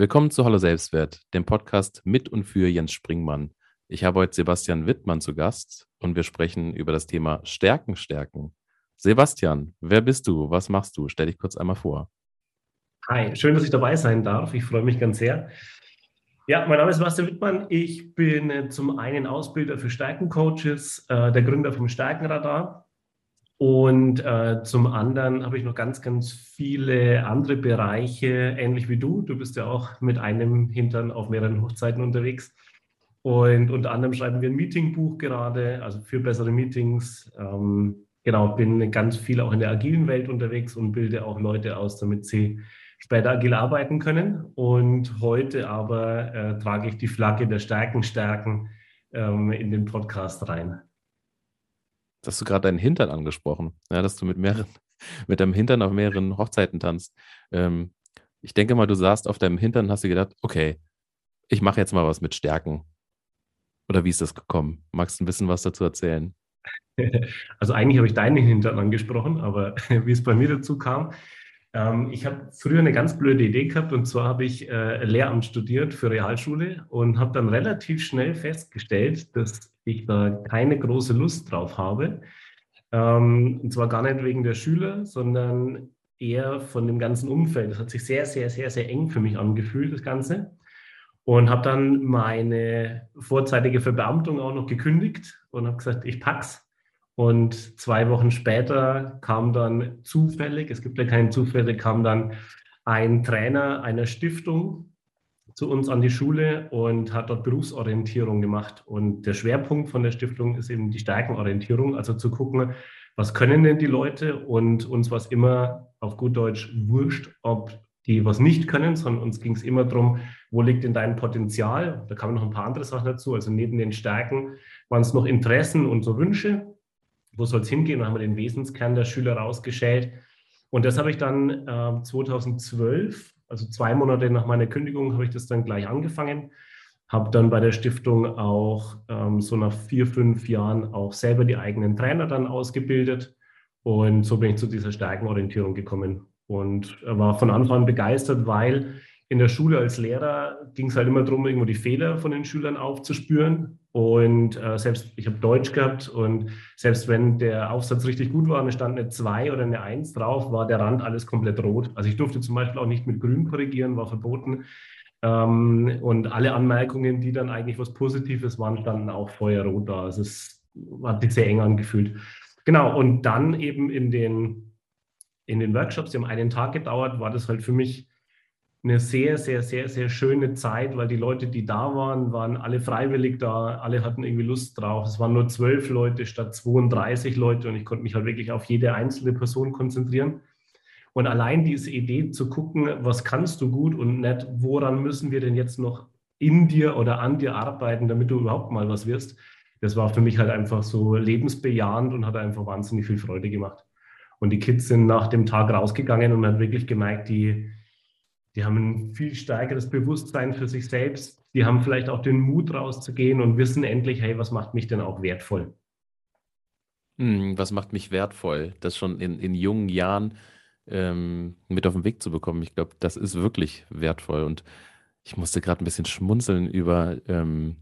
Willkommen zu Hallo Selbstwert, dem Podcast mit und für Jens Springmann. Ich habe heute Sebastian Wittmann zu Gast und wir sprechen über das Thema Stärken stärken. Sebastian, wer bist du? Was machst du? Stell dich kurz einmal vor. Hi, schön, dass ich dabei sein darf. Ich freue mich ganz sehr. Ja, mein Name ist Sebastian Wittmann. Ich bin äh, zum einen Ausbilder für Stärkencoaches, äh, der Gründer vom Stärkenradar und äh, zum anderen habe ich noch ganz, ganz viele andere Bereiche, ähnlich wie du. Du bist ja auch mit einem Hintern auf mehreren Hochzeiten unterwegs. Und unter anderem schreiben wir ein Meetingbuch gerade, also für bessere Meetings. Ähm, genau, bin ganz viel auch in der agilen Welt unterwegs und bilde auch Leute aus, damit sie später agil arbeiten können. Und heute aber äh, trage ich die Flagge der Stärken stärken ähm, in den Podcast rein hast du gerade deinen Hintern angesprochen, ja, dass du mit mehreren, mit deinem Hintern auf mehreren Hochzeiten tanzt. Ähm, ich denke mal, du saßt auf deinem Hintern und hast dir gedacht, okay, ich mache jetzt mal was mit Stärken. Oder wie ist das gekommen? Magst du ein bisschen was dazu erzählen? Also eigentlich habe ich deinen Hintern angesprochen, aber wie es bei mir dazu kam, ähm, ich habe früher eine ganz blöde Idee gehabt und zwar habe ich äh, Lehramt studiert für Realschule und habe dann relativ schnell festgestellt, dass ich da keine große Lust drauf habe. Ähm, und zwar gar nicht wegen der Schüler, sondern eher von dem ganzen Umfeld. Das hat sich sehr, sehr, sehr, sehr eng für mich angefühlt, das Ganze. Und habe dann meine vorzeitige Verbeamtung auch noch gekündigt und habe gesagt, ich pack's. Und zwei Wochen später kam dann zufällig, es gibt ja keine Zufälle, kam dann ein Trainer einer Stiftung zu uns an die Schule und hat dort Berufsorientierung gemacht. Und der Schwerpunkt von der Stiftung ist eben die Stärkenorientierung, also zu gucken, was können denn die Leute und uns was immer auf gut Deutsch wurscht, ob die was nicht können, sondern uns ging es immer darum, wo liegt denn dein Potenzial? Da kamen noch ein paar andere Sachen dazu. Also neben den Stärken waren es noch Interessen und so Wünsche wo soll es hingehen? Und haben wir den Wesenskern der Schüler rausgestellt. Und das habe ich dann äh, 2012, also zwei Monate nach meiner Kündigung, habe ich das dann gleich angefangen. Habe dann bei der Stiftung auch ähm, so nach vier, fünf Jahren auch selber die eigenen Trainer dann ausgebildet. Und so bin ich zu dieser Stärkenorientierung gekommen und war von Anfang an begeistert, weil in der Schule als Lehrer ging es halt immer darum, irgendwo die Fehler von den Schülern aufzuspüren. Und äh, selbst, ich habe Deutsch gehabt und selbst wenn der Aufsatz richtig gut war und es stand eine 2 oder eine 1 drauf, war der Rand alles komplett rot. Also ich durfte zum Beispiel auch nicht mit Grün korrigieren, war verboten. Ähm, und alle Anmerkungen, die dann eigentlich was Positives waren, standen auch feuerrot da. Also es hat sich sehr eng angefühlt. Genau, und dann eben in den, in den Workshops, die haben einen Tag gedauert, war das halt für mich eine sehr, sehr, sehr, sehr schöne Zeit, weil die Leute, die da waren, waren alle freiwillig da, alle hatten irgendwie Lust drauf. Es waren nur zwölf Leute statt 32 Leute und ich konnte mich halt wirklich auf jede einzelne Person konzentrieren. Und allein diese Idee zu gucken, was kannst du gut und nicht, woran müssen wir denn jetzt noch in dir oder an dir arbeiten, damit du überhaupt mal was wirst, das war für mich halt einfach so lebensbejahend und hat einfach wahnsinnig viel Freude gemacht. Und die Kids sind nach dem Tag rausgegangen und man hat wirklich gemerkt, die, die haben ein viel stärkeres Bewusstsein für sich selbst, die haben vielleicht auch den Mut rauszugehen und wissen endlich, hey, was macht mich denn auch wertvoll? Hm, was macht mich wertvoll? Das schon in, in jungen Jahren ähm, mit auf den Weg zu bekommen. Ich glaube, das ist wirklich wertvoll. Und ich musste gerade ein bisschen schmunzeln über, ähm,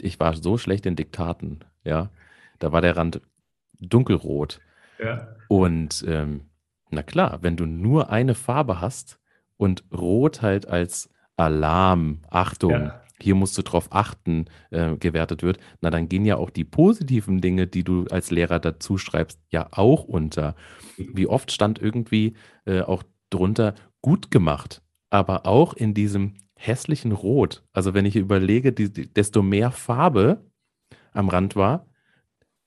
ich war so schlecht in Diktaten, ja. Da war der Rand dunkelrot. Ja. Und ähm, na klar, wenn du nur eine Farbe hast und Rot halt als Alarm, Achtung, ja. hier musst du drauf achten, äh, gewertet wird, na dann gehen ja auch die positiven Dinge, die du als Lehrer dazu schreibst, ja auch unter. Wie oft stand irgendwie äh, auch drunter gut gemacht, aber auch in diesem hässlichen Rot. Also wenn ich überlege, die, die, desto mehr Farbe am Rand war,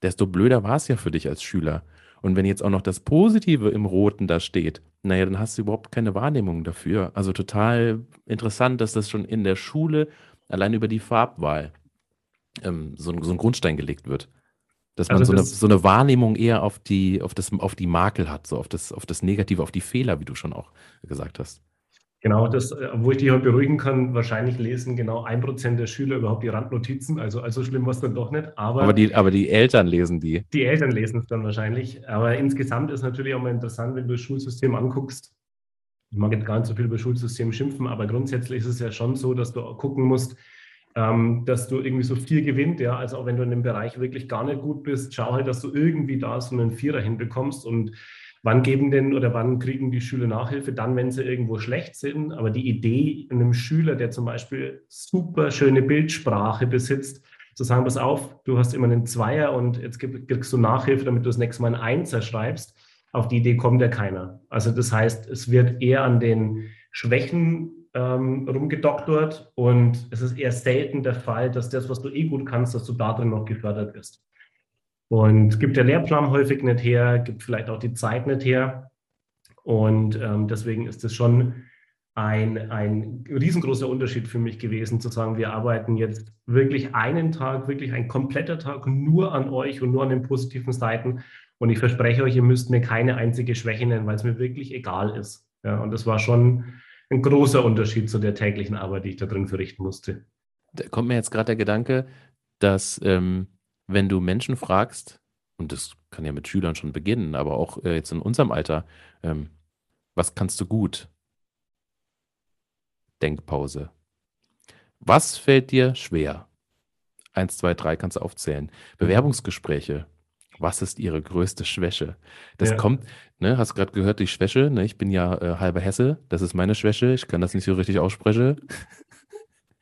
desto blöder war es ja für dich als Schüler. Und wenn jetzt auch noch das Positive im Roten da steht, naja, dann hast du überhaupt keine Wahrnehmung dafür. Also total interessant, dass das schon in der Schule allein über die Farbwahl ähm, so, so, ein Grundstein gelegt wird. Dass man also so, eine, so eine Wahrnehmung eher auf die, auf, das, auf die Makel hat, so auf das, auf das Negative, auf die Fehler, wie du schon auch gesagt hast. Genau, das, äh, wo ich dich heute beruhigen kann, wahrscheinlich lesen genau ein Prozent der Schüler überhaupt die Randnotizen. Also, also schlimm war es dann doch nicht. Aber, aber, die, aber die Eltern lesen die. Die Eltern lesen es dann wahrscheinlich. Aber insgesamt ist natürlich auch mal interessant, wenn du das Schulsystem anguckst. Ich mag jetzt gar nicht so viel über Schulsystem schimpfen, aber grundsätzlich ist es ja schon so, dass du gucken musst, ähm, dass du irgendwie so viel gewinnt. Ja, also auch wenn du in dem Bereich wirklich gar nicht gut bist, schau halt, dass du irgendwie da so einen Vierer hinbekommst und Wann geben denn oder wann kriegen die Schüler Nachhilfe? Dann, wenn sie irgendwo schlecht sind. Aber die Idee, einem Schüler, der zum Beispiel super schöne Bildsprache besitzt, zu sagen, pass auf, du hast immer einen Zweier und jetzt kriegst du Nachhilfe, damit du das nächste Mal einen Einser schreibst. Auf die Idee kommt ja keiner. Also das heißt, es wird eher an den Schwächen ähm, rumgedoktort und es ist eher selten der Fall, dass das, was du eh gut kannst, dass du da drin noch gefördert wirst. Und gibt der Lehrplan häufig nicht her, gibt vielleicht auch die Zeit nicht her. Und ähm, deswegen ist es schon ein, ein riesengroßer Unterschied für mich gewesen, zu sagen, wir arbeiten jetzt wirklich einen Tag, wirklich ein kompletter Tag nur an euch und nur an den positiven Seiten. Und ich verspreche euch, ihr müsst mir keine einzige Schwäche nennen, weil es mir wirklich egal ist. Ja, und das war schon ein großer Unterschied zu der täglichen Arbeit, die ich da drin verrichten musste. Da kommt mir jetzt gerade der Gedanke, dass ähm, wenn du Menschen fragst, und das kann ja mit Schülern schon beginnen, aber auch äh, jetzt in unserem Alter, ähm, was kannst du gut? Denkpause. Was fällt dir schwer? Eins, zwei, drei kannst du aufzählen. Bewerbungsgespräche. Was ist ihre größte Schwäche? Das ja. kommt, ne, hast gerade gehört, die Schwäche, ne, ich bin ja äh, halber Hesse, das ist meine Schwäche, ich kann das nicht so richtig aussprechen.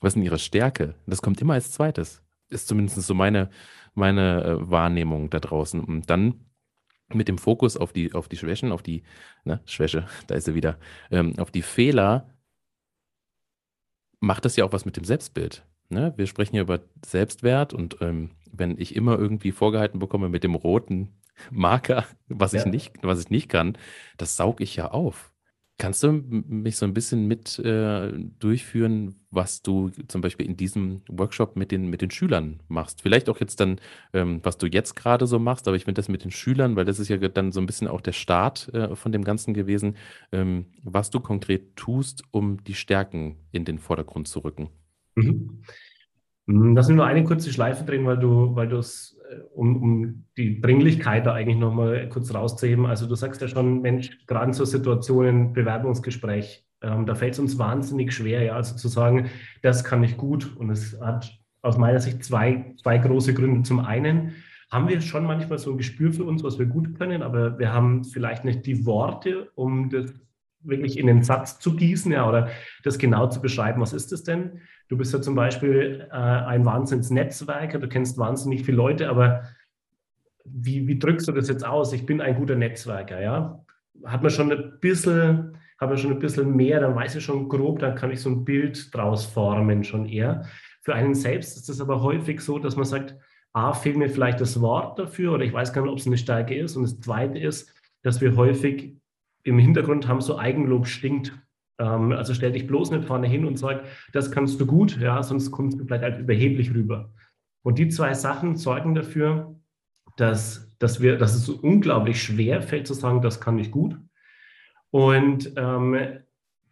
Was ist denn ihre Stärke? Das kommt immer als zweites ist zumindest so meine, meine äh, Wahrnehmung da draußen. Und dann mit dem Fokus auf die, auf die Schwächen, auf die, ne, Schwäche, da ist sie wieder, ähm, auf die Fehler, macht das ja auch was mit dem Selbstbild. Ne? Wir sprechen ja über Selbstwert und ähm, wenn ich immer irgendwie vorgehalten bekomme mit dem roten Marker, was ja. ich nicht, was ich nicht kann, das sauge ich ja auf. Kannst du mich so ein bisschen mit äh, durchführen, was du zum Beispiel in diesem Workshop mit den, mit den Schülern machst? Vielleicht auch jetzt dann, ähm, was du jetzt gerade so machst, aber ich finde das mit den Schülern, weil das ist ja dann so ein bisschen auch der Start äh, von dem Ganzen gewesen, ähm, was du konkret tust, um die Stärken in den Vordergrund zu rücken. Mhm. Hm, lass mich nur eine kurze Schleife drehen, weil du, weil du es um, um die Dringlichkeit da eigentlich nochmal kurz rauszuheben. Also du sagst ja schon, Mensch, gerade in so Situationen, Bewerbungsgespräch, ähm, da fällt es uns wahnsinnig schwer, ja, also zu sagen, das kann ich gut. Und es hat aus meiner Sicht zwei, zwei große Gründe. Zum einen haben wir schon manchmal so ein Gespür für uns, was wir gut können, aber wir haben vielleicht nicht die Worte, um das wirklich in den Satz zu gießen ja, oder das genau zu beschreiben. Was ist das denn? Du bist ja zum Beispiel äh, ein Wahnsinnsnetzwerker, du kennst wahnsinnig viele Leute, aber wie, wie drückst du das jetzt aus? Ich bin ein guter Netzwerker, ja? Hat man schon ein bisschen, hat man schon ein bisschen mehr, dann weiß ich schon grob, dann kann ich so ein Bild draus formen schon eher. Für einen selbst ist es aber häufig so, dass man sagt, A, fehlt mir vielleicht das Wort dafür oder ich weiß gar nicht, ob es eine Stärke ist. Und das Zweite ist, dass wir häufig im Hintergrund haben so Eigenlob stinkt. Ähm, also stell dich bloß nicht vorne hin und sag, das kannst du gut, ja, sonst kommst du vielleicht halt überheblich rüber. Und die zwei Sachen sorgen dafür, dass, dass, wir, dass es unglaublich schwer fällt zu sagen, das kann ich gut. Und ähm,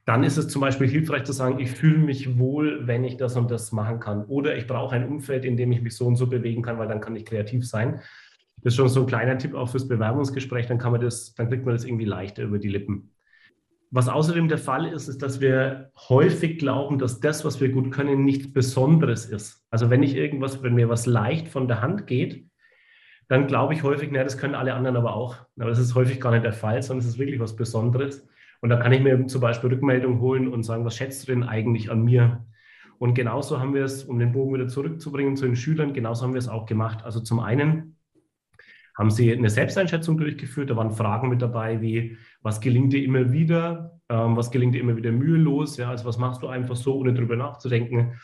dann ist es zum Beispiel hilfreich zu sagen, ich fühle mich wohl, wenn ich das und das machen kann. Oder ich brauche ein Umfeld, in dem ich mich so und so bewegen kann, weil dann kann ich kreativ sein. Das ist schon so ein kleiner Tipp auch fürs Bewerbungsgespräch, dann kann man das, dann kriegt man das irgendwie leichter über die Lippen. Was außerdem der Fall ist, ist, dass wir häufig glauben, dass das, was wir gut können, nichts Besonderes ist. Also wenn ich irgendwas, wenn mir was leicht von der Hand geht, dann glaube ich häufig, naja, das können alle anderen aber auch. Aber das ist häufig gar nicht der Fall, sondern es ist wirklich was Besonderes. Und da kann ich mir zum Beispiel Rückmeldung holen und sagen, was schätzt du denn eigentlich an mir? Und genauso haben wir es, um den Bogen wieder zurückzubringen zu den Schülern, genauso haben wir es auch gemacht. Also zum einen haben Sie eine Selbsteinschätzung durchgeführt? Da waren Fragen mit dabei wie, was gelingt dir immer wieder? Ähm, was gelingt dir immer wieder mühelos? Ja, also was machst du einfach so, ohne drüber nachzudenken?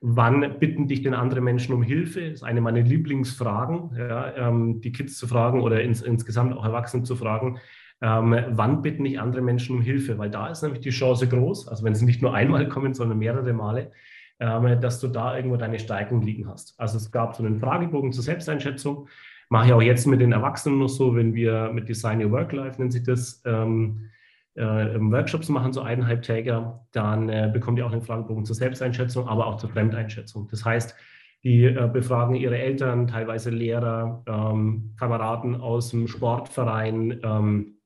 Wann bitten dich denn andere Menschen um Hilfe? Das ist eine meiner Lieblingsfragen, ja, ähm, die Kids zu fragen oder ins, insgesamt auch Erwachsene zu fragen. Ähm, wann bitten dich andere Menschen um Hilfe? Weil da ist nämlich die Chance groß, also wenn sie nicht nur einmal kommen, sondern mehrere Male, ähm, dass du da irgendwo deine Stärken liegen hast. Also es gab so einen Fragebogen zur Selbsteinschätzung mache ich auch jetzt mit den Erwachsenen noch so, wenn wir mit Design Your Work Life, nennt sich das, ähm, äh, Workshops machen, so eineinhalbtäger, dann äh, bekommt ihr auch einen Fragebogen zur Selbsteinschätzung, aber auch zur Fremdeinschätzung. Das heißt, die äh, befragen ihre Eltern, teilweise Lehrer, ähm, Kameraden aus dem Sportverein. Ähm,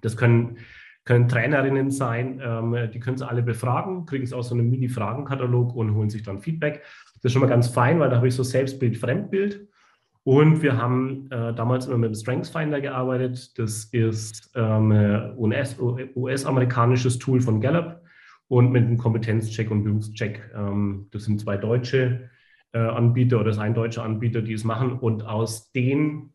das können, können Trainerinnen sein, ähm, die können sie alle befragen, kriegen es aus so einem Mini-Fragenkatalog und holen sich dann Feedback. Das ist schon mal ganz fein, weil da habe ich so Selbstbild, Fremdbild. Und wir haben äh, damals immer mit dem StrengthsFinder gearbeitet. Das ist ähm, US-amerikanisches US Tool von Gallup und mit einem Kompetenzcheck und Berufscheck. Ähm, das sind zwei deutsche äh, Anbieter oder ist ein deutscher Anbieter, die es machen. Und aus den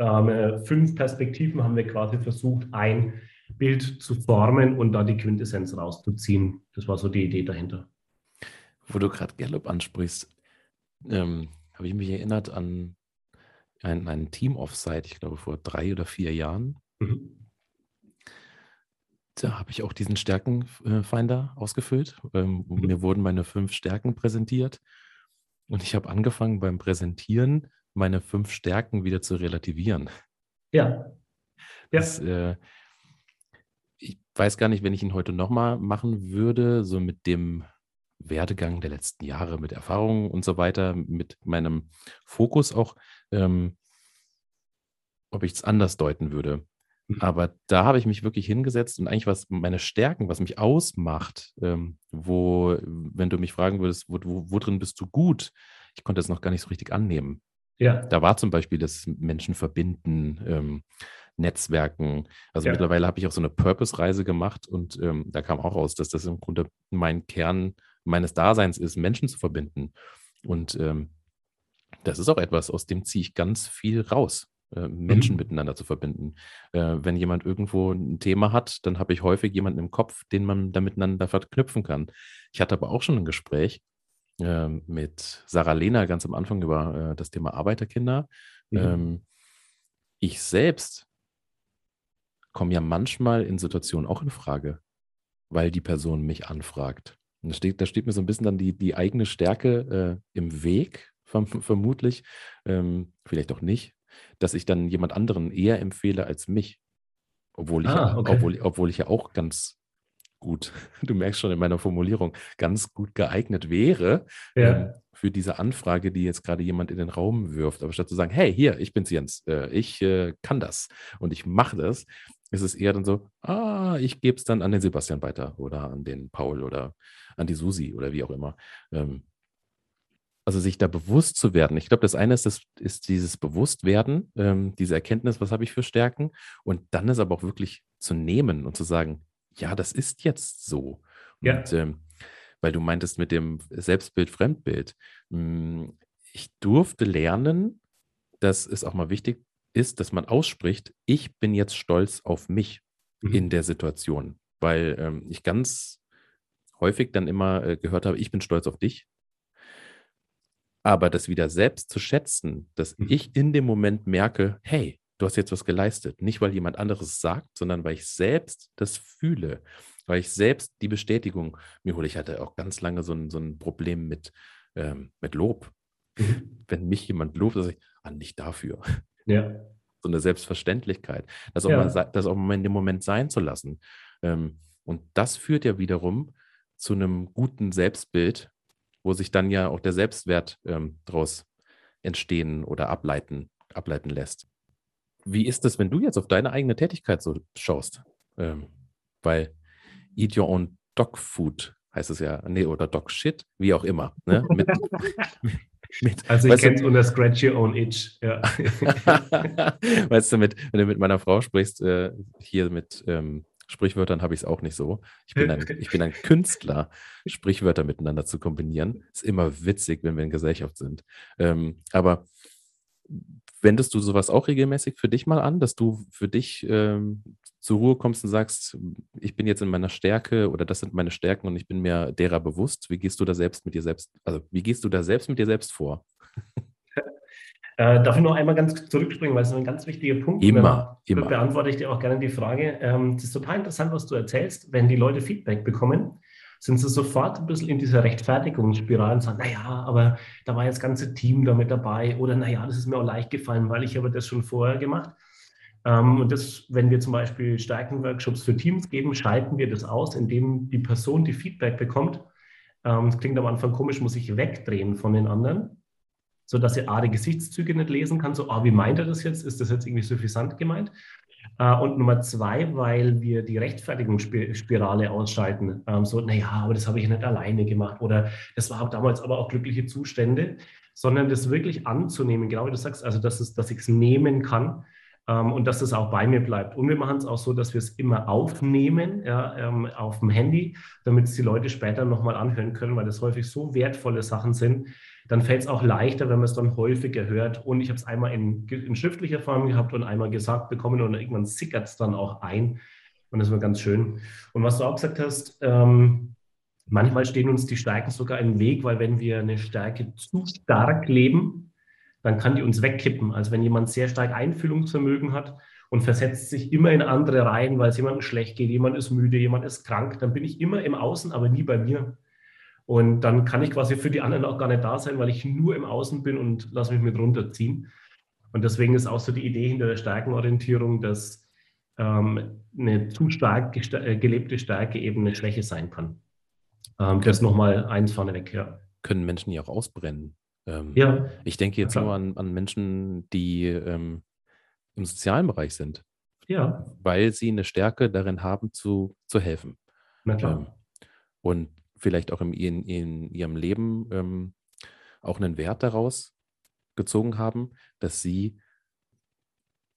ähm, fünf Perspektiven haben wir quasi versucht, ein Bild zu formen und da die Quintessenz rauszuziehen. Das war so die Idee dahinter. Wo du gerade Gallup ansprichst, ähm, habe ich mich erinnert an ein, ein Team-Offsite, ich glaube vor drei oder vier Jahren. Mhm. Da habe ich auch diesen Stärkenfinder ausgefüllt. Ähm, mhm. Mir wurden meine fünf Stärken präsentiert. Und ich habe angefangen beim Präsentieren meine fünf Stärken wieder zu relativieren. Ja. ja. Das, äh, ich weiß gar nicht, wenn ich ihn heute nochmal machen würde, so mit dem Werdegang der letzten Jahre, mit Erfahrungen und so weiter, mit meinem Fokus auch, ähm, ob ich es anders deuten würde. Mhm. Aber da habe ich mich wirklich hingesetzt und eigentlich was meine Stärken, was mich ausmacht, ähm, wo, wenn du mich fragen würdest, wo, wo, wo, drin bist du gut, ich konnte es noch gar nicht so richtig annehmen. Ja. Da war zum Beispiel das Menschen verbinden, ähm, Netzwerken. Also ja. mittlerweile habe ich auch so eine Purpose-Reise gemacht und ähm, da kam auch raus, dass das im Grunde mein Kern meines Daseins ist, Menschen zu verbinden. Und ähm, das ist auch etwas, aus dem ziehe ich ganz viel raus. Äh, Menschen mhm. miteinander zu verbinden. Äh, wenn jemand irgendwo ein Thema hat, dann habe ich häufig jemanden im Kopf, den man da miteinander verknüpfen kann. Ich hatte aber auch schon ein Gespräch äh, mit Sarah Lehner ganz am Anfang über äh, das Thema Arbeiterkinder. Mhm. Ähm, ich selbst komme ja manchmal in Situationen auch in Frage, weil die Person mich anfragt. Und da steht, da steht mir so ein bisschen dann die, die eigene Stärke äh, im Weg, vermutlich. Ähm, vielleicht auch nicht, dass ich dann jemand anderen eher empfehle als mich. Obwohl ich, ah, okay. obwohl, obwohl ich ja auch ganz gut, du merkst schon in meiner Formulierung, ganz gut geeignet wäre ja. ähm, für diese Anfrage, die jetzt gerade jemand in den Raum wirft. Aber statt zu sagen, hey, hier, ich bin's Jens, äh, ich äh, kann das und ich mache das, ist es eher dann so, ah, ich gebe es dann an den Sebastian weiter oder an den Paul oder an die Susi oder wie auch immer. Ähm, also sich da bewusst zu werden. Ich glaube, das eine ist, das ist dieses Bewusstwerden, ähm, diese Erkenntnis, was habe ich für Stärken. Und dann ist aber auch wirklich zu nehmen und zu sagen, ja, das ist jetzt so. Ja. Und, ähm, weil du meintest mit dem Selbstbild, Fremdbild. Mh, hm, ich durfte lernen, dass es auch mal wichtig ist, dass man ausspricht, ich bin jetzt stolz auf mich mhm. in der Situation. Weil ähm, ich ganz häufig dann immer äh, gehört habe, ich bin stolz auf dich. Aber das wieder selbst zu schätzen, dass mhm. ich in dem Moment merke, hey, du hast jetzt was geleistet. Nicht, weil jemand anderes sagt, sondern weil ich selbst das fühle. Weil ich selbst die Bestätigung mir hole. Ich hatte auch ganz lange so ein, so ein Problem mit, ähm, mit Lob. Mhm. Wenn mich jemand lobt, dann sage ich, ah, nicht dafür. Ja. So eine Selbstverständlichkeit, das auch, ja. mal, das auch mal in dem Moment sein zu lassen. Ähm, und das führt ja wiederum zu einem guten Selbstbild, wo sich dann ja auch der Selbstwert ähm, daraus entstehen oder ableiten, ableiten lässt. Wie ist es, wenn du jetzt auf deine eigene Tätigkeit so schaust? Ähm, weil Eat Your Own Dog Food heißt es ja, nee, oder Dog Shit, wie auch immer. Ne? Mit, mit, also ich kenne es unter Scratch Your Own Itch. Ja. weißt du, mit, wenn du mit meiner Frau sprichst, äh, hier mit ähm, Sprichwörtern habe ich es auch nicht so. Ich bin, ein, ich bin ein Künstler, Sprichwörter miteinander zu kombinieren. Ist immer witzig, wenn wir in Gesellschaft sind. Ähm, aber wendest du sowas auch regelmäßig für dich mal an, dass du für dich ähm, zur Ruhe kommst und sagst, ich bin jetzt in meiner Stärke oder das sind meine Stärken und ich bin mir derer bewusst. Wie gehst du da selbst mit dir selbst, also wie gehst du da selbst mit dir selbst vor? Äh, darf ich noch einmal ganz zurückspringen, weil es ein ganz wichtiger Punkt ist. Immer, immer. Beantworte ich dir auch gerne die Frage. Ähm, es ist total interessant, was du erzählst. Wenn die Leute Feedback bekommen, sind sie sofort ein bisschen in dieser Rechtfertigungsspirale und sagen, naja, aber da war jetzt das ganze Team damit dabei oder naja, das ist mir auch leicht gefallen, weil ich habe das schon vorher gemacht. Ähm, und das, wenn wir zum Beispiel Stärkenworkshops für Teams geben, schalten wir das aus, indem die Person, die Feedback bekommt, ähm, das klingt am Anfang komisch, muss sich wegdrehen von den anderen, sodass sie A, die Gesichtszüge nicht lesen kann, so, ah, wie meint er das jetzt? Ist das jetzt irgendwie suffisant gemeint? Äh, und Nummer zwei, weil wir die Rechtfertigungsspirale ausschalten. Ähm, so, naja, aber das habe ich nicht alleine gemacht oder das war damals aber auch glückliche Zustände, sondern das wirklich anzunehmen, genau wie du sagst, also dass, es, dass ich es nehmen kann ähm, und dass es auch bei mir bleibt. Und wir machen es auch so, dass wir es immer aufnehmen ja, ähm, auf dem Handy, damit es die Leute später nochmal anhören können, weil das häufig so wertvolle Sachen sind, dann fällt es auch leichter, wenn man es dann häufiger hört. Und ich habe es einmal in, in, schriftlicher Form gehabt und einmal gesagt bekommen und irgendwann sickert es dann auch ein. Und das war ganz schön. Und was du auch gesagt hast, ähm, manchmal stehen uns die Stärken sogar im Weg, weil wenn wir eine Stärke zu stark leben, dann kann die uns wegkippen. Also wenn jemand sehr stark Einfühlungsvermögen hat und versetzt sich immer in andere Reihen, weil es jemandem schlecht geht, jemand ist müde, jemand ist krank, dann bin ich immer im Außen, aber nie bei mir. Und dann kann ich quasi für die anderen auch gar nicht da sein, weil ich nur im Außen bin und lasse mich mit runterziehen. Und deswegen ist auch so die Idee hinter der Stärkenorientierung, dass ähm, eine zu stark äh, gelebte Stärke eben eine Schwäche sein kann. Ähm, das nochmal eins vorneweg, ja. Können Menschen ja auch ausbrennen. Ähm, ja. Ich denke jetzt nur an, an Menschen, die ähm, im sozialen Bereich sind. Ja. Weil sie eine Stärke darin haben, zu, zu helfen. Na klar. Ähm, und vielleicht auch in, in, in ihrem Leben ähm, auch einen Wert daraus gezogen haben, dass sie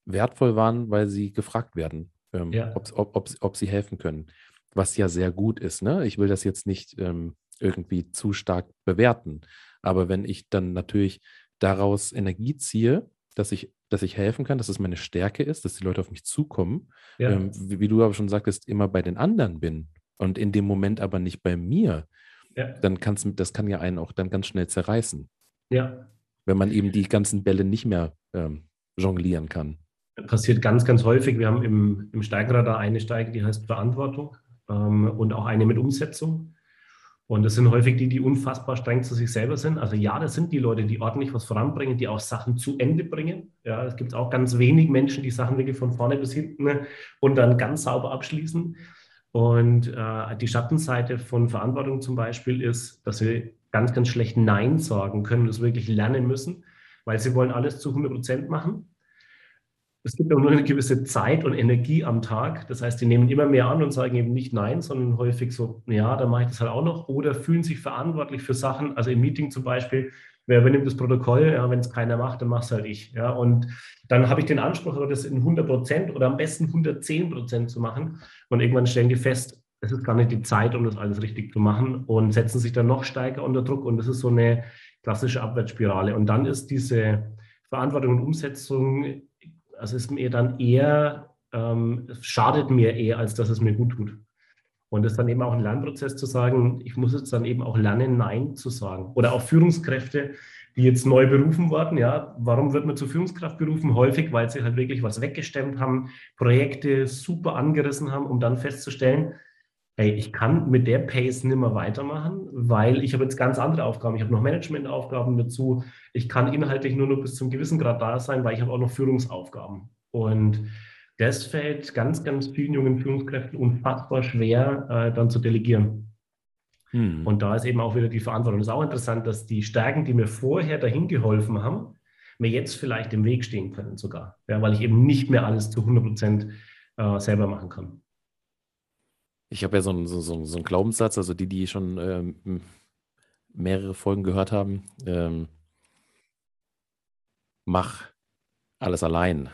wertvoll waren, weil sie gefragt werden, ähm, ja. ob, ob, ob, ob, sie helfen können. Was ja sehr gut ist. Ne? Ich will das jetzt nicht ähm, irgendwie zu stark bewerten. Aber wenn ich dann natürlich daraus Energie ziehe, dass ich, dass ich helfen kann, dass es meine Stärke ist, dass die Leute auf mich zukommen, ja. ähm, wie, wie, du aber schon sagtest, immer bei den anderen bin und in dem Moment aber nicht bei mir, ja. dann kann's, das kann ja einen auch dann ganz schnell zerreißen. Ja. Wenn man eben die ganzen Bälle nicht mehr ähm, jonglieren kann. Passiert ganz, ganz häufig. Wir haben im, im Steigenradar eine Steige, die heißt Verantwortung ähm, und auch eine mit Umsetzung. Und das sind häufig die, die unfassbar streng zu sich selber sind. Also ja, das sind die Leute, die ordentlich was voranbringen, die auch Sachen zu Ende bringen. Ja, es gibt auch ganz wenig Menschen, die Sachen wirklich von vorne bis hinten und dann ganz sauber abschließen. Und äh, die Schattenseite von Verantwortung zum Beispiel ist, dass wir ganz, ganz schlecht Nein sagen können, das wirklich lernen müssen, weil sie wollen alles zu 100 Prozent machen es gibt auch nur eine gewisse Zeit und Energie am Tag. Das heißt, die nehmen immer mehr an und sagen eben nicht Nein, sondern häufig so, ja, dann mache ich das halt auch noch. Oder fühlen sich verantwortlich für Sachen. Also im Meeting zum Beispiel, wer übernimmt das Protokoll? Ja, wenn es keiner macht, dann mach's halt ich. Ja, und dann habe ich den Anspruch, das in 100 Prozent oder am besten 110 Prozent zu machen. Und irgendwann stellen die fest, es ist gar nicht die Zeit, um das alles richtig zu machen und setzen sich dann noch stärker unter Druck. Und das ist so eine klassische Abwärtsspirale. Und dann ist diese Verantwortung und Umsetzung also ist mir dann eher, ähm, schadet mir eher, als dass es mir gut tut. Und das ist dann eben auch ein Lernprozess zu sagen, ich muss jetzt dann eben auch lernen, Nein zu sagen. Oder auch Führungskräfte, die jetzt neu berufen wurden. Ja, warum wird man zur Führungskraft berufen? Häufig, weil sie halt wirklich was weggestemmt haben, Projekte super angerissen haben, um dann festzustellen, hey, ich kann mit der Pace nicht mehr weitermachen, weil ich habe jetzt ganz andere Aufgaben. Ich habe noch Managementaufgaben dazu. Ich kann inhaltlich nur noch bis zum gewissen Grad da sein, weil ich habe auch noch Führungsaufgaben. Und das fällt ganz, ganz vielen jungen Führungskräften unfassbar schwer, äh, dann zu delegieren. Hm. Und da ist eben auch wieder die Verantwortung. Es ist auch interessant, dass die Stärken, die mir vorher dahin geholfen haben, mir jetzt vielleicht im Weg stehen können sogar, ja, weil ich eben nicht mehr alles zu 100 Prozent äh, selber machen kann. Ich habe ja so einen, so, so, so einen Glaubenssatz, also die, die schon ähm, mehrere Folgen gehört haben, ähm, mach alles allein.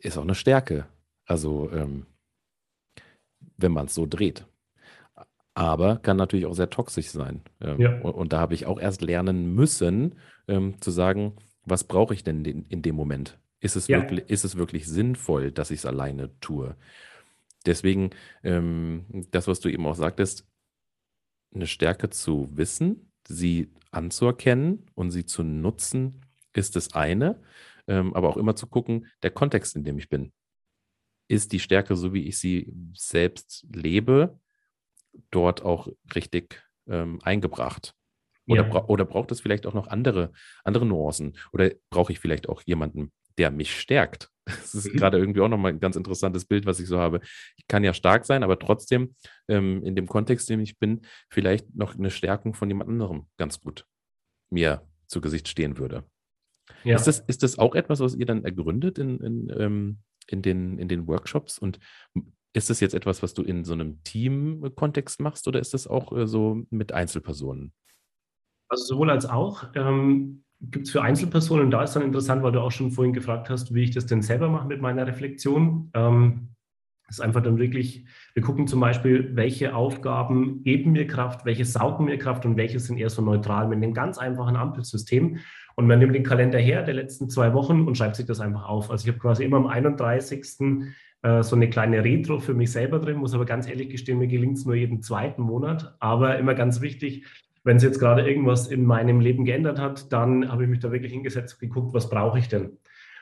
Ist auch eine Stärke. Also, ähm, wenn man es so dreht. Aber kann natürlich auch sehr toxisch sein. Ähm, ja. und, und, da habe ich auch erst lernen müssen, ähm, zu sagen, was brauche ich denn in, in, dem Moment? Ist es, ja. wirklich, ist es wirklich sinnvoll, dass ich es alleine tue? Deswegen, ähm, das, was du eben auch sagtest, eine Stärke zu wissen, sie anzuerkennen und sie zu nutzen, ist das eine. Ähm, aber auch immer zu gucken, der Kontext, in dem ich bin. Ist die Stärke, so wie ich sie selbst lebe, dort auch richtig ähm, eingebracht? Oder, ja. bra oder braucht es vielleicht auch noch andere, andere Nuancen? Oder brauche ich vielleicht auch jemanden, der mich stärkt? Das ist mhm. gerade irgendwie auch nochmal ein ganz interessantes Bild, was ich so habe. Ich kann ja stark sein, aber trotzdem ähm, in dem Kontext, in dem ich bin, vielleicht noch eine Stärkung von jemand anderem ganz gut mir zu Gesicht stehen würde. Ja. Ist, das, ist das auch etwas, was ihr dann ergründet in, in, ähm, in, den, in den Workshops? Und ist das jetzt etwas, was du in so einem Team-Kontext machst oder ist das auch äh, so mit Einzelpersonen? Also sowohl als auch. Ähm, gibt es für Einzelpersonen, da ist dann interessant, weil du auch schon vorhin gefragt hast, wie ich das denn selber mache mit meiner Reflexion. Ähm, das ist einfach dann wirklich, wir gucken zum Beispiel, welche Aufgaben geben mir Kraft, welche saugen mir Kraft und welche sind eher so neutral mit einem ganz einfachen Ampelsystem. Und man nimmt den Kalender her der letzten zwei Wochen und schreibt sich das einfach auf. Also ich habe quasi immer am 31. Äh, so eine kleine Retro für mich selber drin, muss aber ganz ehrlich gestehen, mir gelingt es nur jeden zweiten Monat. Aber immer ganz wichtig, wenn es jetzt gerade irgendwas in meinem Leben geändert hat, dann habe ich mich da wirklich hingesetzt und geguckt, was brauche ich denn?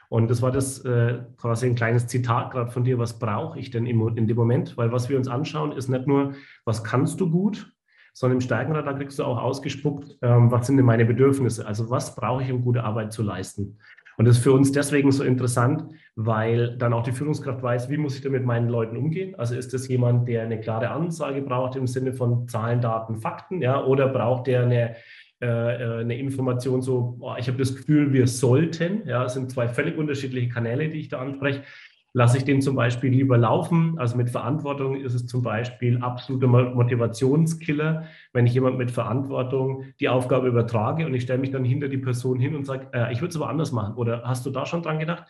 Und das war das äh, quasi ein kleines Zitat gerade von dir, was brauche ich denn im, in dem Moment? Weil was wir uns anschauen, ist nicht nur, was kannst du gut, sondern im Steigenrad, da kriegst du auch ausgespuckt, ähm, was sind denn meine Bedürfnisse? Also was brauche ich, um gute Arbeit zu leisten? Und das ist für uns deswegen so interessant, weil dann auch die Führungskraft weiß, wie muss ich denn mit meinen Leuten umgehen? Also ist das jemand, der eine klare Ansage braucht im Sinne von Zahlen, Daten, Fakten, ja, oder braucht der eine, äh, äh eine Information so, ich habe das Gefühl, wir sollten, ja, es sind zwei völlig unterschiedliche Kanäle, die ich da anspreche. Lasse ich den zum Beispiel lieber laufen? Also mit Verantwortung ist es zum Beispiel absoluter Motivationskiller, wenn ich jemand mit Verantwortung die Aufgabe übertrage und ich stelle mich dann hinter die Person hin und sage, äh, ich würde es aber anders machen. Oder hast du da schon dran gedacht?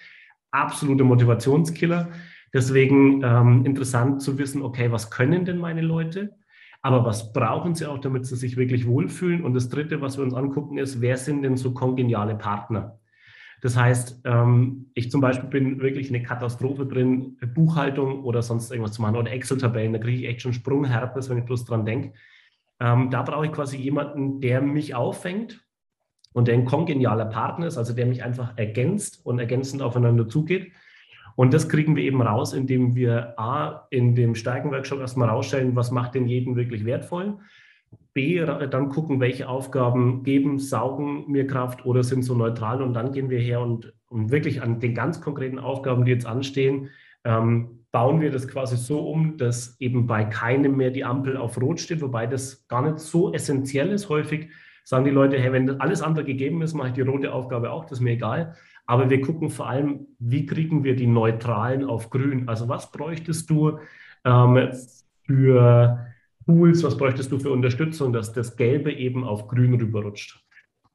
Absoluter Motivationskiller. Deswegen ähm, interessant zu wissen, okay, was können denn meine Leute? Aber was brauchen sie auch, damit sie sich wirklich wohlfühlen? Und das Dritte, was wir uns angucken, ist, wer sind denn so kongeniale Partner? Das heißt, ähm, ich zum Beispiel bin wirklich eine Katastrophe drin, Buchhaltung oder sonst irgendwas zu machen oder Excel-Tabellen. Da kriege ich echt schon Sprungherpes, wenn ich bloß dran denke. Ähm, da brauche ich quasi jemanden, der mich auffängt und der ein kongenialer Partner ist, also der mich einfach ergänzt und ergänzend aufeinander zugeht. Und das kriegen wir eben raus, indem wir A, in dem Stärkenworkshop erstmal rausstellen, was macht denn jeden wirklich wertvoll B, dann gucken, welche Aufgaben geben, saugen mir Kraft oder sind so neutral. Und dann gehen wir her und, und wirklich an den ganz konkreten Aufgaben, die jetzt anstehen, ähm, bauen wir das quasi so um, dass eben bei keinem mehr die Ampel auf Rot steht, wobei das gar nicht so essentiell ist. Häufig sagen die Leute, hey, wenn alles andere gegeben ist, mache ich die rote Aufgabe auch, das ist mir egal. Aber wir gucken vor allem, wie kriegen wir die Neutralen auf Grün? Also was bräuchtest du ähm, für Tools, was bräuchtest du für Unterstützung, dass das Gelbe eben auf Grün rüberrutscht.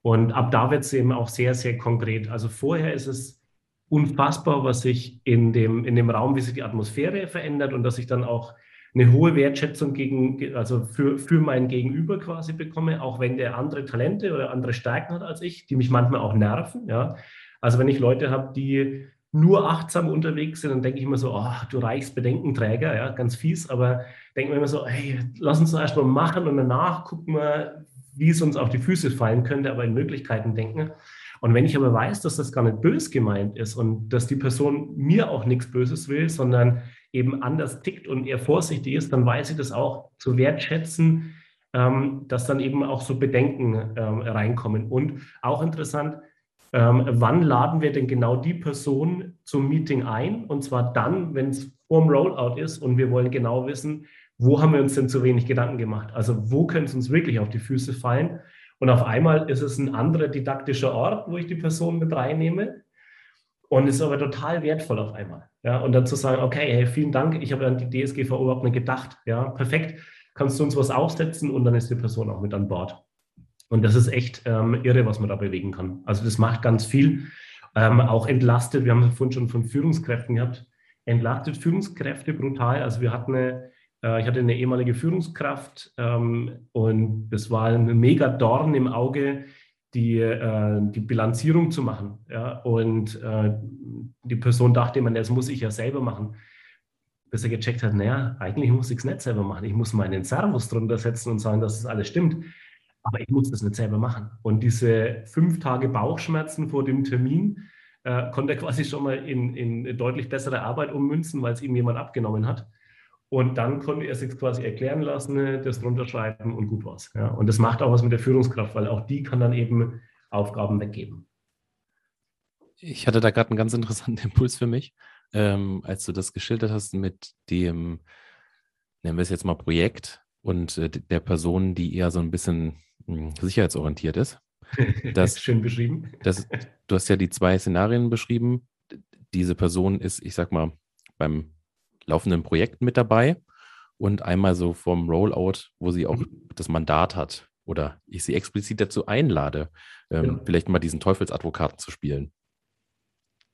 Und ab da wird es eben auch sehr, sehr konkret. Also vorher ist es unfassbar, was sich in dem, in dem Raum, wie sich die Atmosphäre verändert und dass ich dann auch eine hohe Wertschätzung gegen, also für, für mein Gegenüber quasi bekomme, auch wenn der andere Talente oder andere Stärken hat als ich, die mich manchmal auch nerven. Ja. Also wenn ich Leute habe, die nur achtsam unterwegs sind, dann denke ich immer so, oh, du reichst Bedenkenträger, ja, ganz fies, aber denke mir immer so, hey, lass uns doch erstmal machen und danach gucken wir, wie es uns auf die Füße fallen könnte, aber in Möglichkeiten denken. Und wenn ich aber weiß, dass das gar nicht bös gemeint ist und dass die Person mir auch nichts Böses will, sondern eben anders tickt und eher vorsichtig ist, dann weiß ich das auch zu wertschätzen, ähm, dass dann eben auch so Bedenken ähm, reinkommen. Und auch interessant, ähm, wann laden wir denn genau die Person zum Meeting ein? Und zwar dann, wenn es vorm Rollout ist und wir wollen genau wissen, wo haben wir uns denn zu wenig Gedanken gemacht? Also wo könnte es uns wirklich auf die Füße fallen? Und auf einmal ist es ein anderer didaktischer Ort, wo ich die Person mit reinnehme. Und ist aber total wertvoll auf einmal. Ja, und dann zu sagen, okay, hey, vielen Dank, ich habe an die DSGV überhaupt nicht gedacht. Ja, perfekt, kannst du uns was aufsetzen und dann ist die Person auch mit an Bord. Und das ist echt ähm, irre, was man da bewegen kann. Also das macht ganz viel. Ähm, auch entlastet, wir haben vorhin schon von Führungskräften gehabt, entlastet Führungskräfte brutal. Also wir hatten eine, äh, ich hatte eine ehemalige Führungskraft ähm, und das war ein mega Dorn im Auge, die, äh, die Bilanzierung zu machen. Ja? Und äh, die Person dachte immer, das muss ich ja selber machen. Bis er gecheckt hat, naja, eigentlich muss ich es nicht selber machen. Ich muss meinen Servus drunter setzen und sagen, dass es das alles stimmt aber ich muss das nicht selber machen. Und diese fünf Tage Bauchschmerzen vor dem Termin äh, konnte er quasi schon mal in, in deutlich bessere Arbeit ummünzen, weil es ihm jemand abgenommen hat. Und dann konnte er sich quasi erklären lassen, das runterschreiben und gut war's. Ja. Und das macht auch was mit der Führungskraft, weil auch die kann dann eben Aufgaben weggeben. Ich hatte da gerade einen ganz interessanten Impuls für mich, ähm, als du das geschildert hast mit dem, nennen wir es jetzt mal Projekt und äh, der Person, die eher so ein bisschen mh, hm, sicherheitsorientiert ist. Das, Schön beschrieben. Das, du hast ja die zwei Szenarien beschrieben. Diese Person ist, ich sag mal, beim laufenden Projekt mit dabei und einmal so vom Rollout, wo sie auch mhm. das Mandat hat oder ich sie explizit dazu einlade, ähm, ja. vielleicht mal diesen Teufelsadvokaten zu spielen.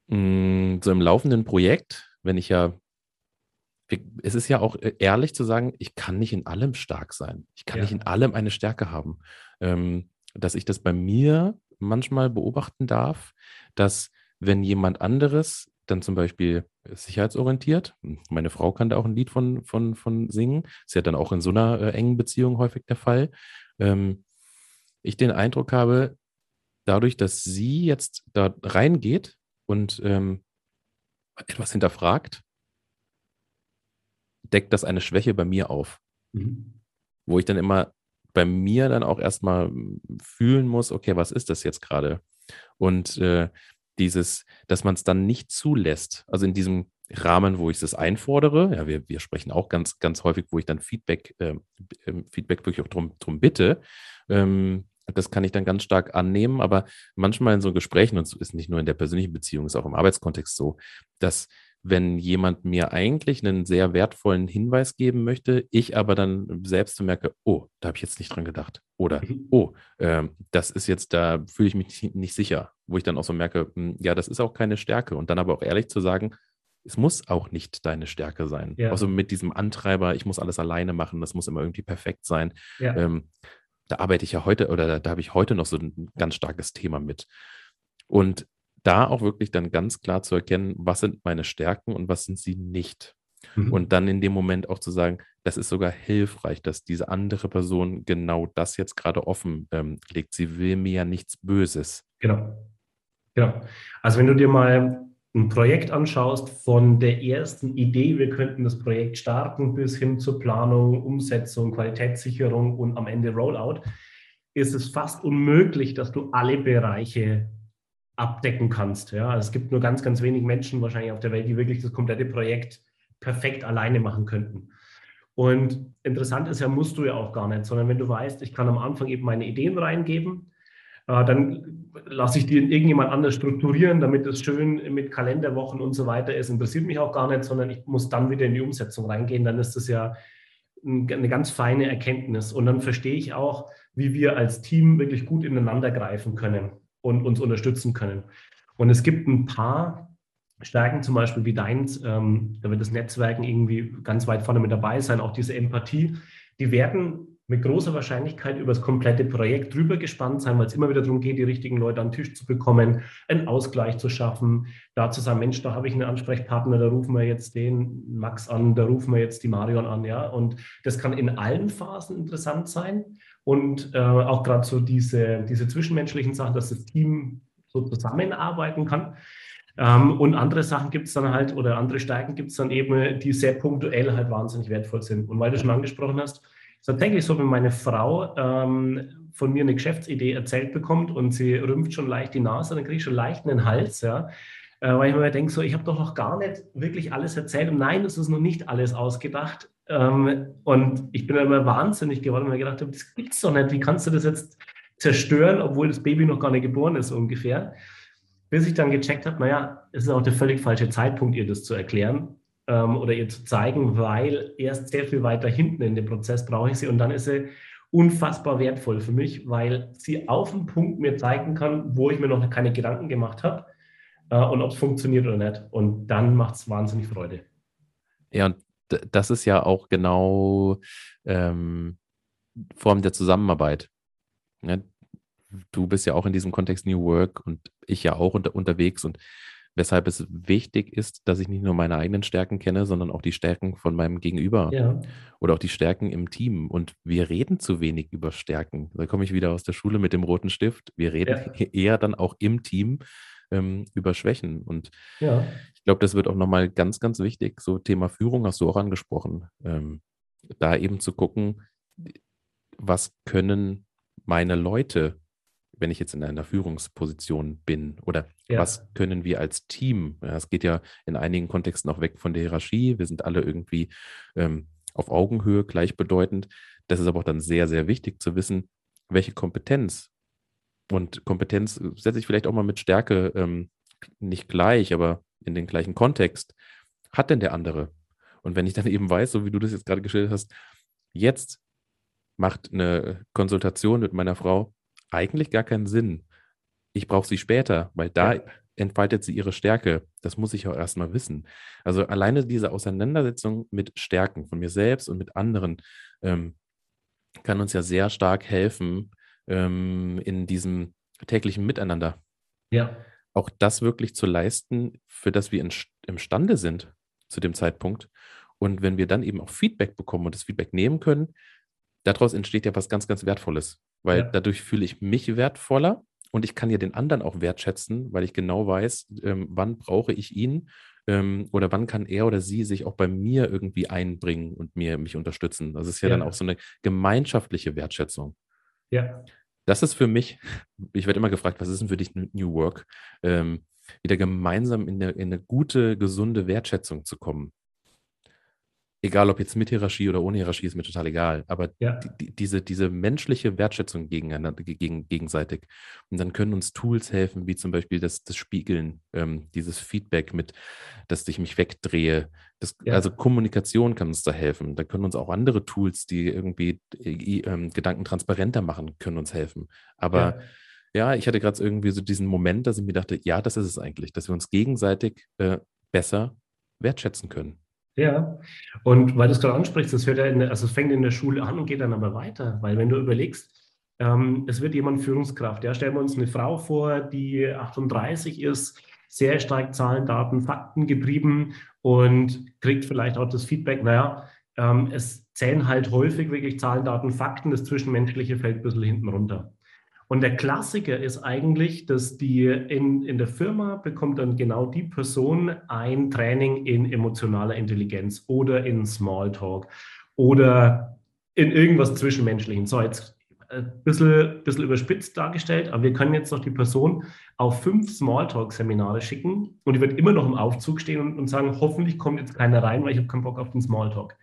Mm, so im laufenden Projekt, wenn ich ja, es ist ja auch äh, ehrlich zu sagen, ich kann nicht in allem stark sein. Ich kann ja. nicht in allem eine Stärke haben. Ähm, dass ich das bei mir manchmal beobachten darf, dass wenn jemand anderes dann zum Beispiel sicherheitsorientiert, meine Frau kann da auch ein Lied von, von, von singen, ist ja dann auch in so einer äh, engen Beziehung häufig der Fall, ähm, ich den Eindruck habe, dadurch, dass sie jetzt da reingeht und ähm, etwas hinterfragt, deckt das eine Schwäche bei mir auf. Mhm. Wo ich dann immer bei mir dann auch erstmal fühlen muss, okay, was ist das jetzt gerade? Und äh, dieses, dass man es dann nicht zulässt, also in diesem Rahmen, wo ich es einfordere, ja, wir, wir sprechen auch ganz, ganz häufig, wo ich dann Feedback, äh, Feedback wirklich auch drum, drum bitte, ähm, das kann ich dann ganz stark annehmen, aber manchmal in so Gesprächen, und es ist nicht nur in der persönlichen Beziehung, ist auch im Arbeitskontext so, dass wenn jemand mir eigentlich einen sehr wertvollen Hinweis geben möchte, ich aber dann selbst merke, oh, da habe ich jetzt nicht dran gedacht. Oder, mhm. oh, äh, das ist jetzt, da fühle ich mich nicht sicher. Wo ich dann auch so merke, mh, hm, ja, das ist auch keine Stärke. Und dann aber auch ehrlich zu sagen, es muss auch nicht deine Stärke sein. Ja. Also mit diesem Antreiber, ich muss alles alleine machen, das muss immer irgendwie perfekt sein. Ja. Ähm, da arbeite ich ja heute oder da, da habe ich heute noch so ein ganz starkes Thema mit. Und da auch wirklich dann ganz klar zu erkennen, was sind meine Stärken und was sind sie nicht. Mhm. Und dann in dem Moment auch zu sagen, das ist sogar hilfreich, dass diese andere Person genau das jetzt gerade offen ähm, legt. Sie will mir ja nichts Böses. Genau. Genau. Also wenn du dir mal ein Projekt anschaust, von der ersten Idee, wir könnten das Projekt starten, bis hin zur Planung, Umsetzung, Qualitätssicherung und am Ende Rollout, ist es fast unmöglich, dass du alle Bereiche abdecken kannst. Ja? Also es gibt nur ganz, ganz wenig Menschen wahrscheinlich auf der Welt, die wirklich das komplette Projekt perfekt alleine machen könnten. Und interessant ist ja, musst du ja auch gar nicht, sondern wenn du weißt, ich kann am Anfang eben meine Ideen reingeben, äh, dann lasse ich die in irgendjemand anders strukturieren, damit es schön mit Kalenderwochen und so weiter ist. Interessiert mich auch gar nicht, sondern ich muss dann wieder in die Umsetzung reingehen. Dann ist das ja eine ganz feine Erkenntnis. Und dann verstehe ich auch, wie wir als Team wirklich gut ineinander greifen können und uns unterstützen können. Und es gibt ein paar Stärken, zum Beispiel wie deins, ähm, da wird das Netzwerken irgendwie ganz weit vorne mit dabei sein, auch diese Empathie, die werden mit großer Wahrscheinlichkeit über das komplette Projekt drüber gespannt sein, weil es immer wieder darum geht, die richtigen Leute an den Tisch zu bekommen, einen Ausgleich zu schaffen, da zu sagen, Mensch, da habe ich einen Ansprechpartner, da rufen wir jetzt den Max an, da rufen wir jetzt die Marion an, ja. Und das kann in allen Phasen interessant sein und äh, auch gerade so diese, diese zwischenmenschlichen Sachen, dass das Team so zusammenarbeiten kann. Ähm, und andere Sachen gibt es dann halt, oder andere Stärken gibt es dann eben, die sehr punktuell halt wahnsinnig wertvoll sind. Und weil du schon angesprochen hast, tatsächlich so, wenn meine Frau ähm, von mir eine Geschäftsidee erzählt bekommt und sie rümpft schon leicht die Nase, dann kriege ich schon leicht einen Hals, ja. Äh, weil ich mir denke, so, ich habe doch noch gar nicht wirklich alles erzählt. Und nein, es ist noch nicht alles ausgedacht. Ähm, und ich bin immer wahnsinnig geworden, weil ich gedacht habe, das gibt's doch nicht. Wie kannst du das jetzt zerstören, obwohl das Baby noch gar nicht geboren ist, ungefähr? Bis ich dann gecheckt habe, naja, es ist auch der völlig falsche Zeitpunkt, ihr das zu erklären ähm, oder ihr zu zeigen, weil erst sehr viel weiter hinten in dem Prozess brauche ich sie und dann ist sie unfassbar wertvoll für mich, weil sie auf den Punkt mir zeigen kann, wo ich mir noch keine Gedanken gemacht habe äh, und ob es funktioniert oder nicht. Und dann macht es wahnsinnig Freude. Ja, und das ist ja auch genau ähm, Form der Zusammenarbeit. Ja, du bist ja auch in diesem Kontext New Work und ich ja auch unter, unterwegs und weshalb es wichtig ist, dass ich nicht nur meine eigenen Stärken kenne, sondern auch die Stärken von meinem Gegenüber Ja, oder auch die Stärken im Team. Und wir reden zu wenig über Stärken. Da komme ich wieder aus der Schule mit dem roten Stift. Wir reden ja, eher dann auch im Team ähm, über Schwächen. Und ja, ich glaube, das wird auch nochmal ganz, ganz wichtig. So Thema Führung hast du auch angesprochen. Ähm, da eben zu gucken, was können meine Leute, wenn ich jetzt in einer Führungsposition bin, oder ja, was können wir als Team? Ja, es geht ja in einigen Kontexten auch weg von der Hierarchie. Wir sind alle irgendwie ähm, auf Augenhöhe gleichbedeutend. Das ist aber auch dann sehr, sehr wichtig zu wissen, welche Kompetenz und Kompetenz setze ich vielleicht auch mal mit Stärke ähm, nicht gleich, aber in den gleichen Kontext hat denn der andere? Und wenn ich dann eben weiß, so wie du das jetzt gerade geschildert hast, jetzt macht eine Konsultation mit meiner Frau eigentlich gar keinen Sinn. Ich brauche sie später, weil da ja, entfaltet sie ihre Stärke. Das muss ich auch erstmal wissen. Also alleine diese Auseinandersetzung mit Stärken von mir selbst und mit anderen ähm, kann uns ja sehr stark helfen ähm, in diesem täglichen Miteinander. ja, Auch das wirklich zu leisten, für das wir in, imstande sind zu dem Zeitpunkt. Und wenn wir dann eben auch Feedback bekommen und das Feedback nehmen können, daraus entsteht ja was ganz, ganz Wertvolles, weil ja, dadurch fühle ich mich wertvoller und ich kann ja den anderen auch wertschätzen, weil ich genau weiß, ähm, wann brauche ich ihn ähm, oder wann kann er oder sie sich auch bei mir irgendwie einbringen und mir mich unterstützen. Das ist ja dann auch ja, so eine gemeinschaftliche Wertschätzung. ja, Das ist für mich, ich werde immer gefragt, was ist denn für dich New Work? Ähm, wieder gemeinsam in eine, in eine gute, gesunde Wertschätzung zu kommen. Egal, ob jetzt mit Hierarchie oder ohne Hierarchie, ist mir total egal. Aber ja, die, diese, diese menschliche Wertschätzung gegeneinander, gegen, gegenseitig. Und dann können uns Tools helfen, wie zum Beispiel das, das Spiegeln, ähm, dieses Feedback mit, dass ich mich wegdrehe. Das, also ja, Kommunikation kann uns da helfen. Da können uns auch andere Tools, die irgendwie äh, ähm, Gedanken transparenter machen, können uns helfen. Aber ja. ja, ich hatte gerade irgendwie so diesen Moment, dass ich mir dachte, ja, das ist es eigentlich, dass wir uns gegenseitig äh, besser wertschätzen können. Ja, und weil du es gerade ansprichst, das hört ja in der, also es fängt in der Schule an und geht dann aber weiter, weil wenn du überlegst, ähm, es wird jemand Führungskraft, ja, stellen wir uns eine Frau vor, die 38 ist, sehr stark Zahlen, Daten, Fakten getrieben und kriegt vielleicht auch das Feedback, naja, ähm, es zählen halt häufig wirklich Zahlen, Daten, Fakten, das Zwischenmenschliche fällt ein bisschen hinten runter. Und der Klassiker ist eigentlich, dass die in, in der Firma bekommt dann genau die Person ein Training in emotionaler Intelligenz oder in Smalltalk oder in irgendwas Zwischenmenschlichen. So, jetzt ein bisschen, bisschen überspitzt dargestellt, aber wir können jetzt noch die Person auf fünf Smalltalk-Seminare schicken und die wird immer noch im Aufzug stehen und, und sagen, hoffentlich kommt jetzt keiner rein, weil ich habe keinen Bock auf den Smalltalk.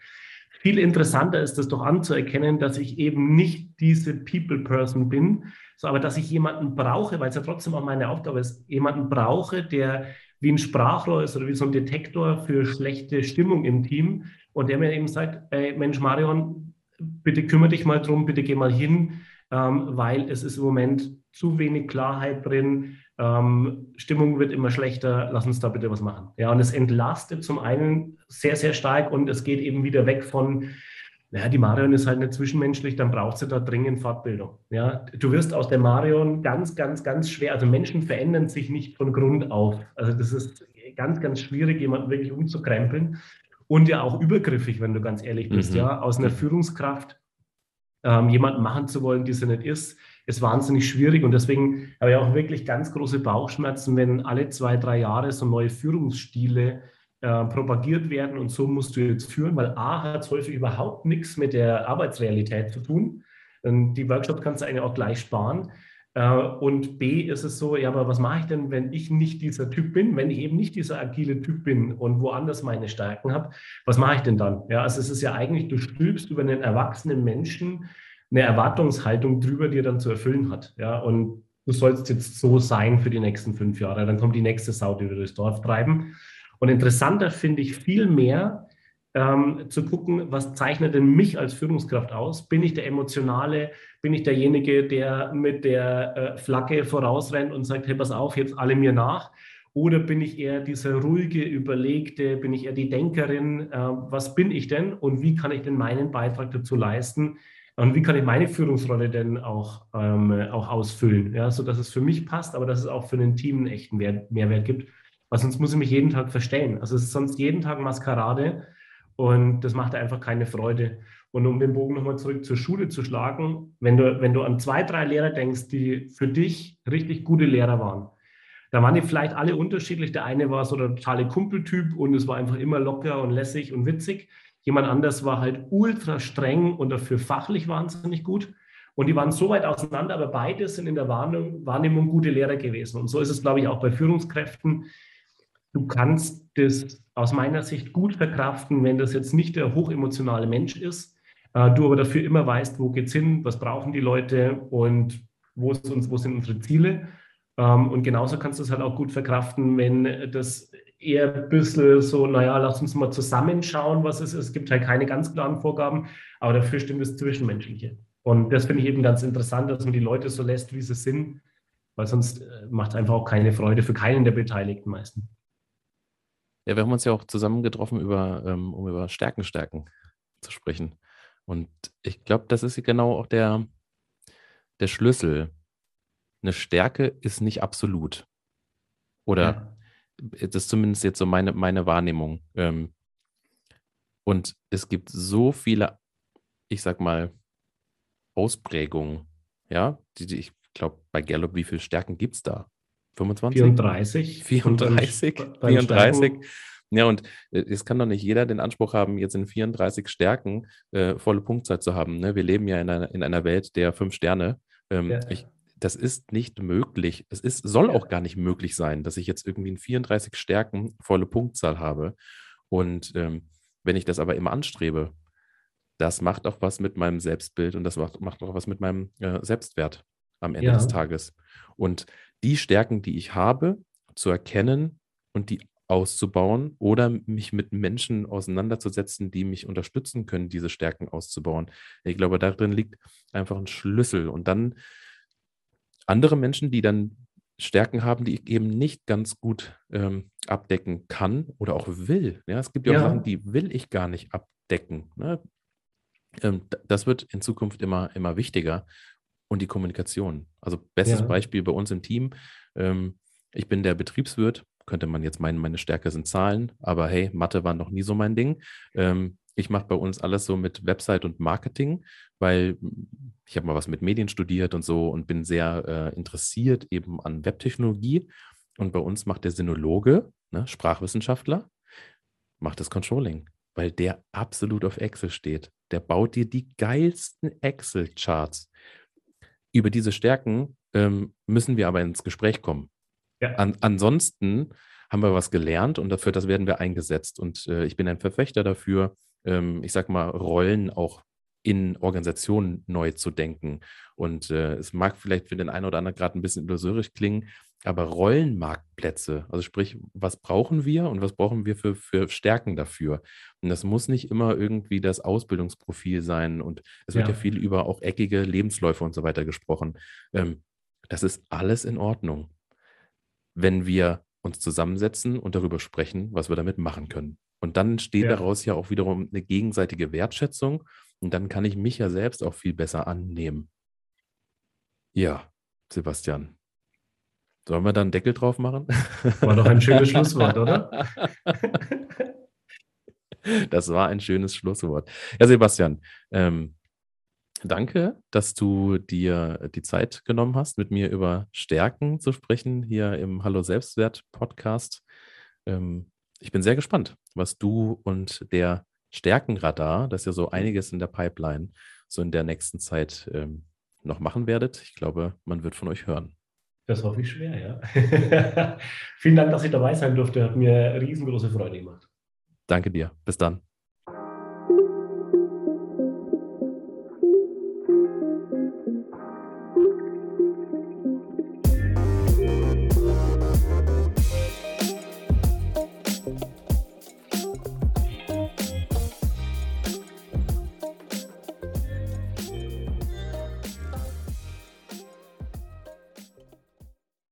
Viel interessanter ist es doch anzuerkennen, dass ich eben nicht diese People-Person bin, so, aber dass ich jemanden brauche, weil es ja trotzdem auch meine Aufgabe ist, jemanden brauche, der wie ein Sprachrohr ist oder wie so ein Detektor für schlechte Stimmung im Team und der mir eben sagt, ey, Mensch, Marion, bitte kümmere dich mal drum, bitte geh mal hin, ähm, weil es ist im Moment zu wenig Klarheit drin, ähm, Stimmung wird immer schlechter, lass uns da bitte was machen. Ja, und es entlastet zum einen sehr, sehr stark und es geht eben wieder weg von, naja, die Marion ist halt nicht zwischenmenschlich, dann braucht sie da dringend Fortbildung. Ja, du wirst aus der Marion ganz, ganz, ganz schwer, also Menschen verändern sich nicht von Grund auf. Also das ist ganz, ganz schwierig, jemanden wirklich umzukrempeln und ja auch übergriffig, wenn du ganz ehrlich bist. Mhm. Ja, aus einer. Führungskraft ähm, jemanden machen zu wollen, die sie nicht ist, ist wahnsinnig schwierig. Und deswegen habe ich auch wirklich ganz große Bauchschmerzen, wenn alle zwei, drei Jahre so neue Führungsstile äh, propagiert werden und so musst du jetzt führen, weil A hat häufig überhaupt nichts mit der Arbeitsrealität zu tun. Die Workshops kannst du eigentlich auch gleich sparen. Äh, und B ist es so, ja, aber was mache ich denn, wenn ich nicht dieser Typ bin, wenn ich eben nicht dieser agile Typ bin und woanders meine Stärken habe, was mache ich denn dann? Ja, also es ist ja eigentlich, du stülpst über einen erwachsenen Menschen eine Erwartungshaltung drüber, die er dann zu erfüllen hat. Ja, und du sollst jetzt so sein für die nächsten fünf Jahre. Dann kommt die nächste Sau, die wir durchs Dorf treiben. Und interessanter finde ich viel mehr, ähm, zu gucken, was zeichnet denn mich als Führungskraft aus? Bin ich der Emotionale? Bin ich derjenige, der mit der äh, Flagge vorausrennt und sagt, hey, pass auf, jetzt alle mir nach? Oder bin ich eher dieser ruhige, überlegte, bin ich eher die Denkerin? Äh, was bin ich denn und wie kann ich denn meinen Beitrag dazu leisten? Und wie kann ich meine Führungsrolle denn auch, ähm, auch ausfüllen, ja, sodass es für mich passt, aber dass es auch für ein Team einen echten Wert, Mehrwert gibt. Weil sonst muss ich mich jeden Tag verstellen. Also es ist sonst jeden Tag Maskerade und das macht einfach keine Freude. Und um den Bogen nochmal zurück zur Schule zu schlagen, wenn du, wenn du an zwei, drei Lehrer denkst, die für dich richtig gute Lehrer waren, da waren die vielleicht alle unterschiedlich. Der eine war so der totale Kumpeltyp und es war einfach immer locker und lässig und witzig. Jemand anders war halt ultra streng und dafür fachlich wahnsinnig gut. Und die waren so weit auseinander, aber beide sind in der Wahrnehmung, Wahrnehmung gute Lehrer gewesen. Und so ist es, glaube ich, auch bei Führungskräften. Du kannst das aus meiner Sicht gut verkraften, wenn das jetzt nicht der hochemotionale Mensch ist, äh, du aber dafür immer weißt, wo geht's hin, was brauchen die Leute und wo, uns, wo sind unsere Ziele. Ähm, und genauso kannst du es halt auch gut verkraften, wenn das eher ein bisschen so, naja, lass uns mal zusammenschauen, was es ist. Es gibt halt keine ganz klaren Vorgaben, aber dafür stimmt das Zwischenmenschliche. Und das finde ich eben ganz interessant, dass man die Leute so lässt, wie sie sind, weil sonst äh, macht es einfach auch keine Freude für keinen der Beteiligten meisten. Ja, wir haben uns ja auch zusammen getroffen, über, ähm, um über Stärken, Stärken zu sprechen. Und ich glaube, das ist genau auch der, der Schlüssel. Eine Stärke ist nicht absolut. Oder ja. das ist zumindest jetzt so meine, meine Wahrnehmung. Ähm, und es gibt so viele, ich sag mal, Ausprägungen. Ja, die, die ich glaube, bei Gallup, wie viele Stärken gibt es da? 25? 34. 34? 34. Ja, und äh, es kann doch nicht jeder den Anspruch haben, jetzt in 34 Stärken äh, volle Punktzeit zu haben. Ne? Wir leben ja in einer, in einer Welt der fünf Sterne. Ähm, ja. ich, das ist nicht möglich. Es ist, soll auch gar nicht möglich sein, dass ich jetzt irgendwie in 34 Stärken volle Punktzahl habe. Und ähm, wenn ich das aber immer anstrebe, das macht auch was mit meinem Selbstbild und das macht, macht auch was mit meinem äh, Selbstwert am Ende ja. des Tages. Und die Stärken, die ich habe, zu erkennen und die auszubauen oder mich mit Menschen auseinanderzusetzen, die mich unterstützen können, diese Stärken auszubauen. Ich glaube, darin liegt einfach ein Schlüssel. Und dann andere Menschen, die dann Stärken haben, die ich eben nicht ganz gut ähm, abdecken kann oder auch will. Ja, es gibt ja, ja. auch Sachen, die will ich gar nicht abdecken. Ne? Ähm, das wird in Zukunft immer, immer wichtiger. Und die Kommunikation. Also bestes ja. Beispiel bei uns im Team. Ähm, ich bin der Betriebswirt, könnte man jetzt meinen, meine Stärke sind Zahlen, aber hey, Mathe war noch nie so mein Ding. Ähm, ich mache bei uns alles so mit Website und Marketing, weil ich habe mal was mit Medien studiert und so und bin sehr äh, interessiert eben an Webtechnologie. Und bei uns macht der Sinologe, ne, Sprachwissenschaftler, macht das Controlling, weil der absolut auf Excel steht. Der baut dir die geilsten Excel-Charts. Über diese Stärken ähm, müssen wir aber ins Gespräch kommen. Ja. An, ansonsten haben wir was gelernt und dafür, das werden wir eingesetzt. Und äh, ich bin ein Verfechter dafür, ähm, ich sag mal, Rollen auch in Organisationen neu zu denken. Und äh, es mag vielleicht für den einen oder anderen gerade ein bisschen illusorisch klingen, aber Rollenmarktplätze, also sprich, was brauchen wir und was brauchen wir für, für Stärken dafür? Und das muss nicht immer irgendwie das Ausbildungsprofil sein. Und es wird ja, ja viel über auch eckige Lebensläufe und so weiter gesprochen. Ähm, das ist alles in Ordnung, wenn wir uns zusammensetzen und darüber sprechen, was wir damit machen können. Und dann entsteht ja. daraus ja auch wiederum eine gegenseitige Wertschätzung. Und dann kann ich mich ja selbst auch viel besser annehmen. Ja, Sebastian, Sollen wir da einen Deckel drauf machen? War doch ein schönes Schlusswort, oder? Das war ein schönes Schlusswort. Ja, Sebastian, ähm, danke, dass du dir die Zeit genommen hast, mit mir über Stärken zu sprechen hier im Hallo Selbstwert Podcast. Ähm, ich bin sehr gespannt, was du und der Stärkenradar, das ist ja so einiges in der Pipeline, so in der nächsten Zeit ähm, noch machen werdet. Ich glaube, man wird von euch hören. Das hoffe ich schwer, ja. Vielen Dank, dass ich dabei sein durfte. Hat mir riesengroße Freude gemacht. Danke dir. Bis dann.